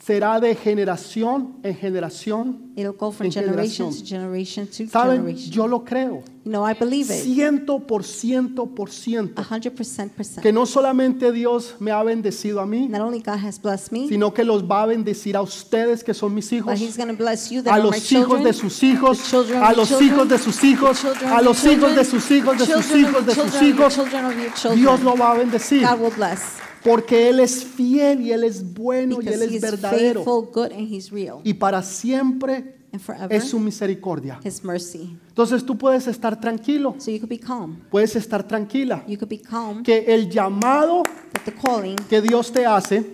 será de generación en generación. It'll go from En generation to generation to Saben, generation. yo lo creo. You know, I believe it. Ciento por ciento por ciento. A hundred percent percent. Que no solamente Dios me ha bendecido a mí, Not only God has blessed me, sino que los va a bendecir a ustedes que son mis hijos, but He's going to bless you that a are my los hijos children, de sus hijos, the children of a your los children, hijos de sus hijos, the children a los hijos de children, sus hijos, de sus children of hijos, de your sus children, hijos. children of your children. Dios lo va a bendecir God will bless porque Él es fiel y Él es bueno y Él es is verdadero faithful, good, and He's real. y para siempre And forever, es su misericordia. His mercy. Entonces tú puedes estar tranquilo, So you could be calm. puedes estar tranquila, You could be calm que el llamado the calling que Dios te hace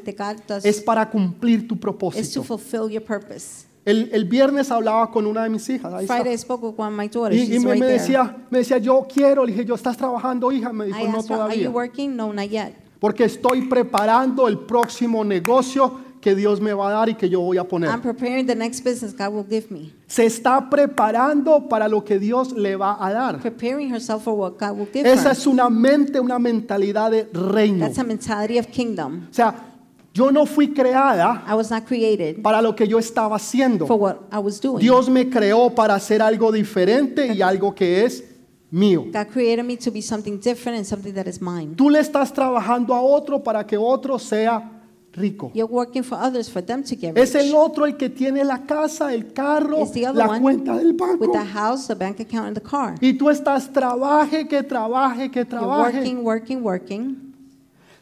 does es para cumplir tu is to propósito. fulfill your purpose. El, el viernes hablaba con una de mis hijas, ahí está. Friday I spoke with one of my daughters. y, y me, right me there. decía, me decía, yo quiero, le dije, yo estás trabajando, hija, me dijo, I no asked her, are todavía, you working? No, not yet. Porque estoy preparando el próximo negocio que Dios me va a dar y que yo voy a I'm poner. preparing the next business God will give me. Se está preparando para lo que Dios le va a dar. Preparing herself for what God will give Esa her. es una mente, una mentalidad de reino. That's a mentality of kingdom. O sea, yo no fui creada I was not created para lo que yo estaba haciendo. for what I was doing. Dios me creó para hacer algo diferente y algo que es mío. God created me to be something different and something that is mine. Tú le estás trabajando a otro para que otro sea rico. You're working for others for them to get Es rich. el otro el que tiene la casa, el carro, It's the other la one cuenta del banco. with the house, the bank account, and the car. Y tú estás trabaje, que trabaje, que You're trabaje. working, working, working.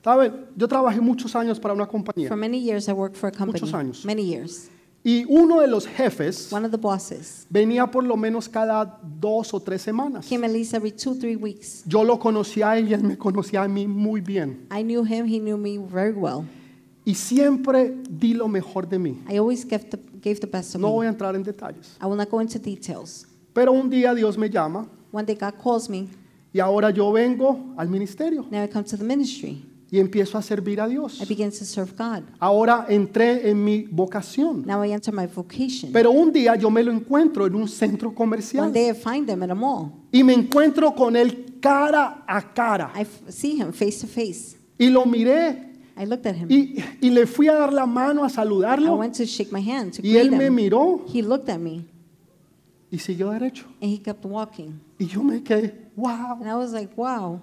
¿Saben? Yo trabajé muchos años para una compañía. For many years, I worked for a company. Muchos años. Many years. Y uno de los jefes One of the bosses venía por lo menos cada dos o tres semanas. came at least every two, three weeks. Yo lo conocía a él y él me conocía a mí muy bien. I knew him, he knew me very well. Y siempre di lo mejor de mí. I always gave the, gave the best of No voy me. a entrar en detalles. I will not go into details. Pero un día Dios me llama One day God calls me. y ahora yo vengo al ministerio Now I come to the ministry. Y empiezo a servir a Dios. I begin to serve God. Ahora entré en mi vocación. Now I enter my vocation. Pero un día yo me lo encuentro en un centro One comercial day I find him at a mall. y me encuentro con él cara a cara. I see him face to face. Y lo miré I looked at him. y, y le fui a dar la mano a I saludarlo went to shake my hand to y él me miró He looked at me y siguió derecho. and he kept walking. Y yo me quedé, wow. And I was like, wow,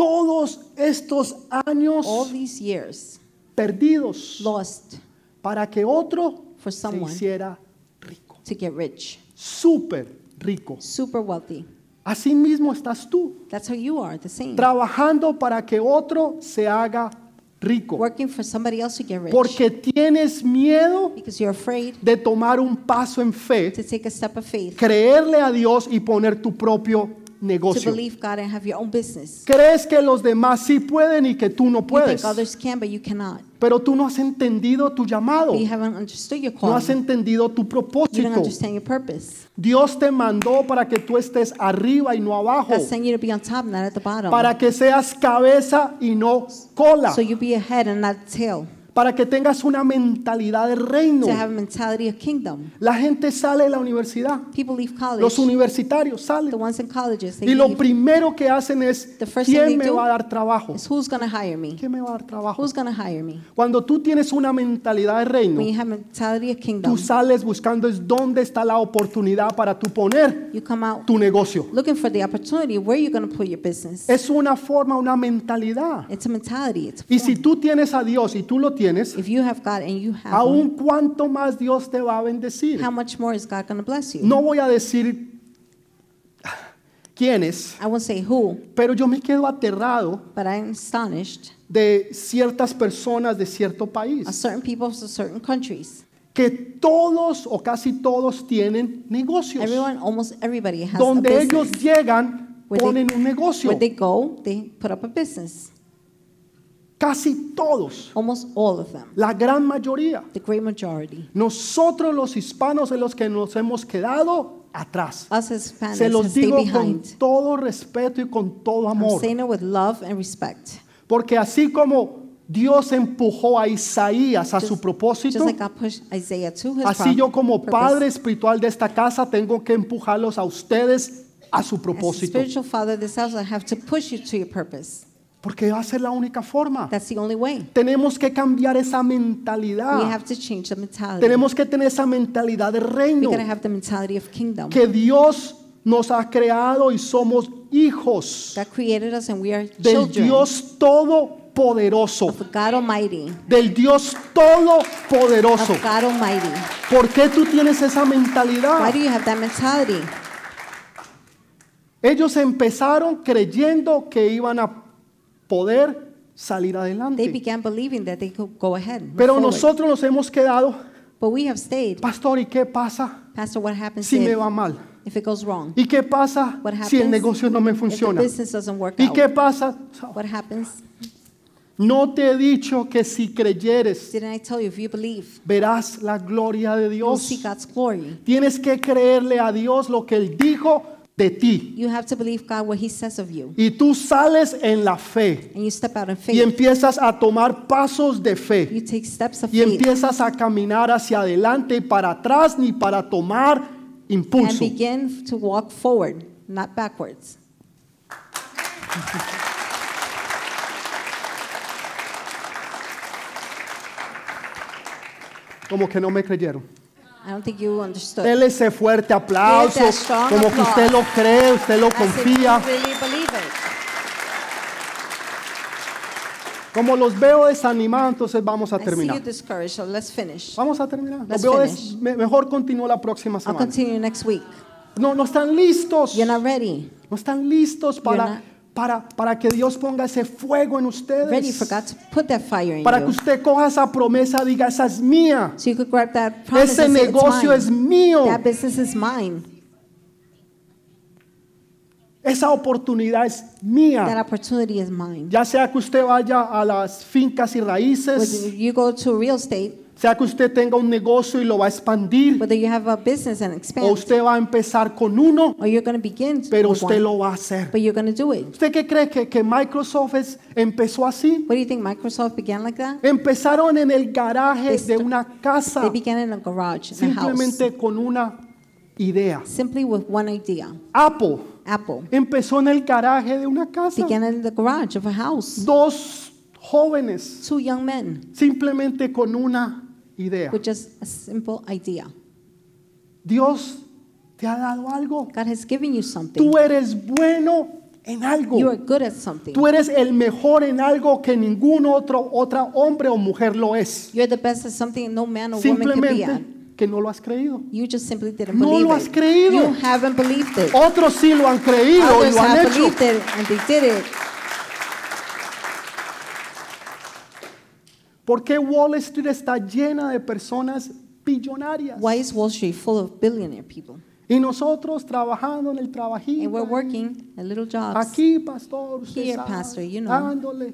Todos estos años all these years perdidos lost para que otro for se someone hiciera rico, to get rich, súper rico. super wealthy. Así mismo estás tú, That's how you are, the same. trabajando para que otro se haga rico, Working for somebody else to get rich. porque tienes miedo Because you're afraid de tomar un paso en fe, to take a step of faith, creerle a Dios y poner tu propio negocio. believe God and have your own business. Crees que los demás sí pueden y que tú no You puedes, pero tú no has entendido tu llamado, no has entendido tu propósito. understand your purpose. Dios te mandó para que tú estés arriba y no abajo, para que seas cabeza y no cola, Para que tengas una mentalidad de reino. To have a mentality of kingdom. La gente sale de la universidad, People leave college. los universitarios The salen ones in colleges, they y lo leave. primero que hacen es, The first thing ¿quién they me do va a dar trabajo? Is who's hire me? ¿Quién me va a dar trabajo? Who's hire me? Cuando tú tienes una mentalidad de reino, When you have a mentality of tú kingdom, sales buscando es dónde está la oportunidad para tú poner you come out tu negocio. looking for the opportunity where you're put your business. Es una forma, una mentalidad. It's a mentality. It's a Y si tú tienes a Dios y tú lo tienes, If you have God and you have aún cuánto más Dios te va a bendecir. how much more is God going to bless you? No voy a decir quiénes, I won't say who, pero yo me quedo aterrado but I'm astonished de ciertas personas de cierto país certain people of certain countries. que todos o casi todos tienen negocios. Everyone, almost everybody has a Donde ellos llegan, Where they- ponen un negocio. Where they go, they put up a business. Casi todos, Almost all of them, la gran mayoría. the great majority. Nosotros los hispanos en los que nos hemos quedado atrás. Us as Spanish Se los digo con todo respeto y con todo I'm amor. saying it with love and respect. Porque así como Dios empujó a Isaías a su Just propósito, like God pushed Isaiah to his así yo como purpose, padre espiritual de esta casa tengo que empujarlos a ustedes a su propósito. Porque va a ser la única forma. That's the only way. Tenemos que cambiar esa We mentalidad. have to change the mentality. Tenemos que tener esa mentalidad de We reino. gotta have the mentality of kingdom. Que Dios nos ha creado y somos hijos God created us and we are del children Dios todopoderoso. of God Almighty. Del Dios todopoderoso. Of God Almighty. ¿Por qué tú tienes esa Why mentalidad? do you have that mentality? Ellos empezaron creyendo que iban a poder salir They adelante. began believing that they could go ahead. move Pero forward. nosotros nos hemos quedado, But we have stayed. pastor, ¿y qué pasa Pastor, what happens si me if, va mal? if it goes wrong? ¿Y qué pasa What si el happens negocio no me If the funciona? business doesn't work ¿Y out? qué pasa? What happens? No te he dicho que si creyeres Didn't I tell you, if you believe, verás la gloria de you'll Dios. see God's glory. Tienes que creerle a Dios lo que Él dijo de ti. You have to believe God what He says of you. Y tú sales en la fe And you step out in y faith. empiezas a tomar pasos de fe. You take steps of Y faith empiezas a caminar hacia adelante y para atrás ni para tomar and impulso. begin to walk forward, not backwards. Como que no me creyeron. I don't think you understood. Dele ese fuerte aplauso, Give that strong como que applause. usted lo cree, usted lo As if you confía. really believe it. Como los veo desanimados, entonces vamos a I see terminar. you discouraged, so let's finish. Vamos a terminar. Los Let's veo des- finish. me- mejor continúo la próxima I'll semana. continue next week. No, no están listos. You're not ready. No están listos para, not- para, para que Dios ponga ese fuego en Ready for ustedes. God to put that fire in Para que you. usted coja esa promesa, diga, esa es mía. So you could grab that promise Ese and say, negocio es mío. That business is mine. Esa oportunidad es That mía. opportunity is mine. Ya sea que usted vaya a las fincas y Whether raíces, you go to real estate, sea que usted tenga un negocio y lo va a expandir, whether you have a business and o expand, usted va a empezar con uno, or you're going to begin pero with usted one, lo va a hacer. but you're going to do it. ¿Usted qué cree que, que Microsoft es- empezó así? What do you think Microsoft began like that? Empezaron en el garaje They de una casa, They began in a garage, in a house, simplemente con una idea. simply with one idea. Apple Apple empezó en el garaje de una casa. began in the garage of a house. Dos jóvenes, Two young men simplemente con una idea. with just a simple idea. Dios te ha dado algo. God has given you something. Tú eres bueno en algo. You are good at something. Tú eres el mejor en algo que ningún otro otra hombre o mujer lo es. You're the best at something no man or woman can be at. Simplemente que no lo has creído. You just simply didn't No believe lo has it. creído. You haven't believed it. Otros sí lo han creído y Others lo han have hecho. believed it and they did it. ¿Por qué Wall Street está llena de personas billonarias? Why is Wall Street full of billionaire people? Y nosotros trabajando en el trabajito. And we're working at little jobs. Aquí, pastor, usted Here, sabe, pastor, you know. dándole.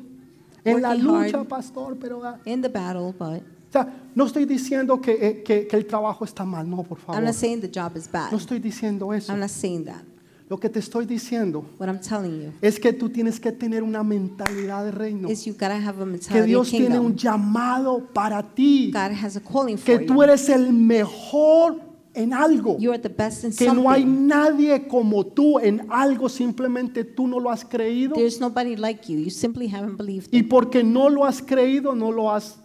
En la lucha, hard. pastor, pero... in the battle, but O sea, no estoy diciendo que, eh, que- que el trabajo está mal, no, por I'm favor. not saying the job is bad. No estoy diciendo eso. I'm not saying that. Lo que te estoy diciendo What I'm telling you es que tú tienes que tener una mentalidad de reino. is you gotta have a Que mentality Dios tiene un llamado para ti. God has a calling Que tú you. eres el mejor en algo. You are the best in Que no hay something. nadie como tú en algo, simplemente tú no lo has creído. There's nobody like you. You simply haven't believed Y it. porque no lo has creído, no lo has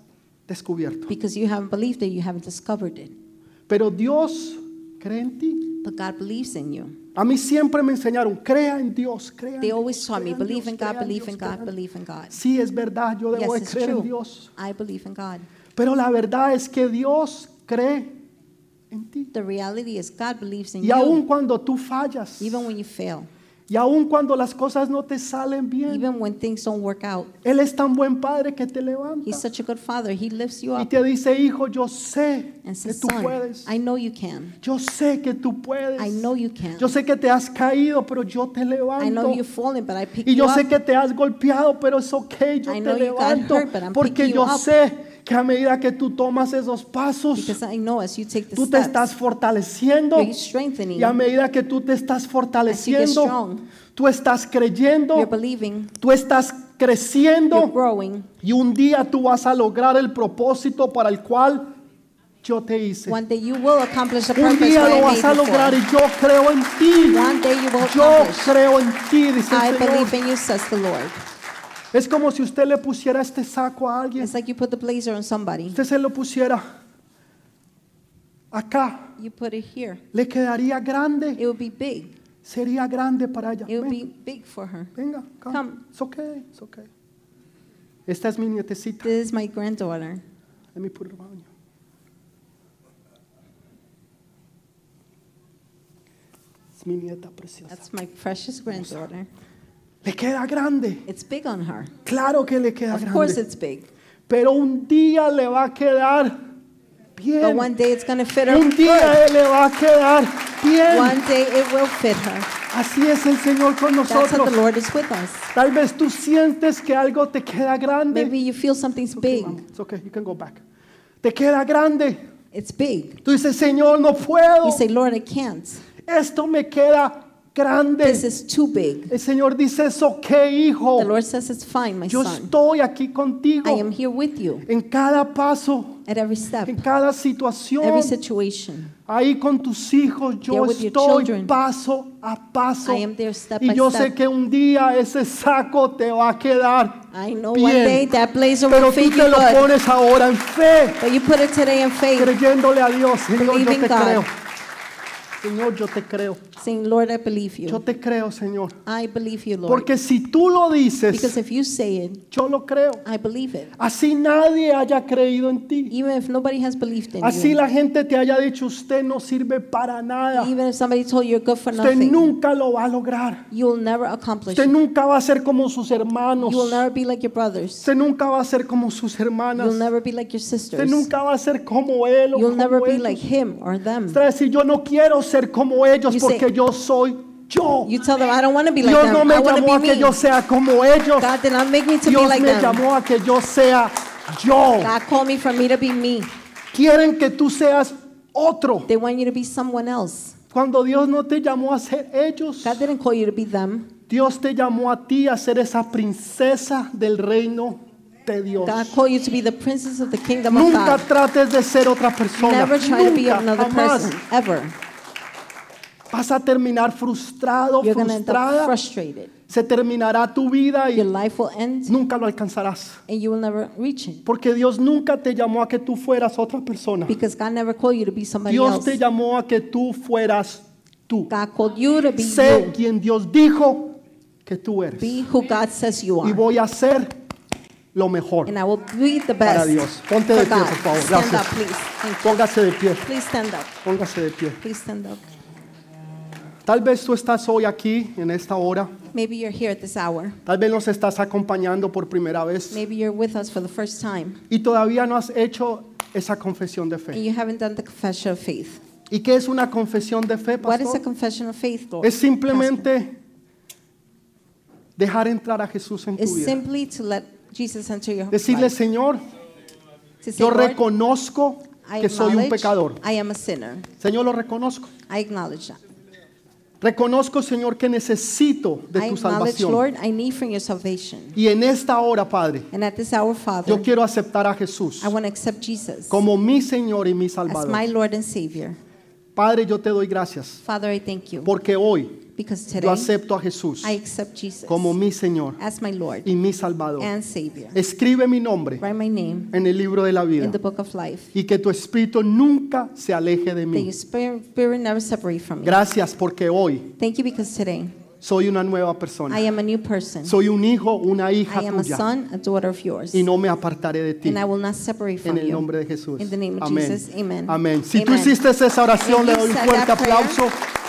descubierto. Because you haven't believed it, you haven't discovered it. Pero Dios cree en ti. But God believes in you. A mí siempre me enseñaron, crea en Dios, crea en They Dios, always taught me, believe in God, believe in God, believe in God. Sí, es verdad, yo debo de Yes, it's creer en. Dios. I believe in God. Pero la verdad es que Dios cree en ti. The reality is God believes in Y aun you. cuando tú fallas, Even when you fail, y aun cuando las cosas no te salen bien, even when things don't work out. Él es tan buen padre que te levanta He's such a good father. He lifts you y up te dice, hijo, yo sé and que says, tú Son, puedes. I know you can. Yo sé que tú puedes. I know you can. Yo sé que te has caído, pero yo te I know levanto. you've fallen, but I pick Y you yo sé up. que te has golpeado, pero es ok, yo I te know you got levanto. hurt, but I'm Porque yo you up. sé que a medida que tú tomas esos pasos, Because I know as you take the tú te steps, estás fortaleciendo. Y a medida que tú te estás fortaleciendo, strong, tú estás creyendo, tú estás creciendo. Y un día tú vas a lograr el propósito para el cual yo te hice. One day you will accomplish the Un día lo vas a lograr y yo creo en ti. One day you will Yo accomplish. creo en ti, dice I el Señor. believe in you, says the Lord. Es como si usted le pusiera este saco a alguien. It's like you put the blazer on somebody. Usted se lo pusiera acá. You put it here. Le quedaría grande. It would be big. Sería grande para ella. It would be big for her. venga, come. Come. It's okay, it's okay. Esta es mi nietecita. This is my granddaughter. Let me put it around you. Es mi nieta preciosa. That's my precious granddaughter. Le queda grande. It's big on her. Claro que le queda Of course grande. it's big. Pero un día le va a quedar But bien. one day it's going to fit her. Un día le va a quedar bien. One day it will fit her. Así es el Señor con That's how the nosotros. Lord is with us. Tal vez tú sientes que algo te queda grande. Maybe you feel something's big. It's okay, you can go back. Te queda grande. It's big. Tú dices, Señor, no puedo. You say, Lord, I can't. Esto me queda grande. This is too big. El Señor dice, es ok, hijo. The Lord says, It's fine, my Yo son. estoy aquí contigo I am here with you en cada paso, at every step, en cada situación. every situation. Ahí con tus hijos yo There estoy paso a paso. I am there step Y by yo step. sé que un día ese saco te va a quedar I know bien. one day that blazer Pero will tú fit te lo pones ahora en fe, but you put it today in faith, creyéndole a Dios. Señor, yo te God. creo. Señor, yo te creo. saying, Lord, I believe Yo you. te creo, Señor. I believe you, Lord. Porque si tú lo Because dices, if you say it, yo lo creo. I believe it. Así nadie haya creído en ti. Even if nobody has believed in Así you, la gente te haya dicho, usted no sirve para nada. even if somebody told you you're good for Usted nothing, nunca lo va a lograr. you will never accomplish Usted it. nunca va a ser como sus hermanos. You will never be like your brothers. Usted nunca va a ser como sus hermanas. You'll never be like your Usted sisters. nunca va a ser como él o You'll never como be ellos. like him or them. Usted va a decir, yo no quiero ser como ellos You say- porque yo soy yo. You tell them, I don't want to be like Dios them. no me I llamó a be que me. yo sea como ellos. God did not make me to be Dios like me them. llamó a que yo sea yo. God called me for me to be me. Quieren que tú seas otro. They want you to be someone else. Cuando Dios no te llamó a ser ellos, God didn't call you to be them. Dios te llamó a ti a ser esa princesa del reino de Dios. God called you to be the princess of the kingdom of Nunca God. trates de ser otra persona. Never try to be Nunca, another jamás. person, ever. Vas a terminar frustrado, You're frustrada. frustrated. Se terminará tu vida Your y life will end nunca lo alcanzarás. and you will never reach it. Porque Dios nunca te llamó a que tú fueras otra persona. Because God never called you to be somebody Dios else. te llamó a que tú fueras tú. God called you to be Sé you. quien Dios dijo que tú eres. Be who God says you Y are. voy a hacer lo mejor. And I will be the Para best Dios. Ponte de pie, por favor. Stand Gracias. up. Póngase de pie. Please stand up. Póngase de pie. Please stand up. Tal vez tú estás hoy aquí en esta hora. Maybe you're here at this hour. Tal vez nos estás acompañando por primera vez. Maybe you're with us for the first time Y todavía no has hecho esa confesión de and fe. you haven't done the confession of faith. ¿Y qué es una confesión de fe, What is a pastor? confession of faith, Lord? Es simplemente dejar entrar a Jesús en tu It's vida. simply to let Jesus enter your Decirle, life. Señor, To say, yo reconozco I que soy un pecador. I am a sinner. Señor, lo reconozco. I acknowledge that. Reconozco, Señor, que necesito de tu salvación. Lord, I need from your salvation. Y en esta hora, Padre, And at this hour, Father, yo quiero aceptar a Jesús I want to accept Jesus como mi Señor y mi as my Salvador. Lord and Savior. Padre, yo te doy gracias Father, I thank you porque hoy because yo today acepto a Jesús I accept Jesus como mi Señor as my Lord y mi Salvador. and Savior. Escribe mi nombre Write my name en el libro de la vida in the book of life. y que tu espíritu nunca se aleje de That mí. your spirit, spirit never separate from me. Gracias porque hoy Thank you because today soy una nueva persona. I am a new person. Soy un hijo, una hija I am a tuya son, a daughter of yours. y no me apartaré de ti. And I will not separate En from el you. nombre de Jesús. In the name of Amén. Jesus, amen. Amén. Si tú Amen. hiciste esa oración, If le you doy un said fuerte that prayer, aplauso.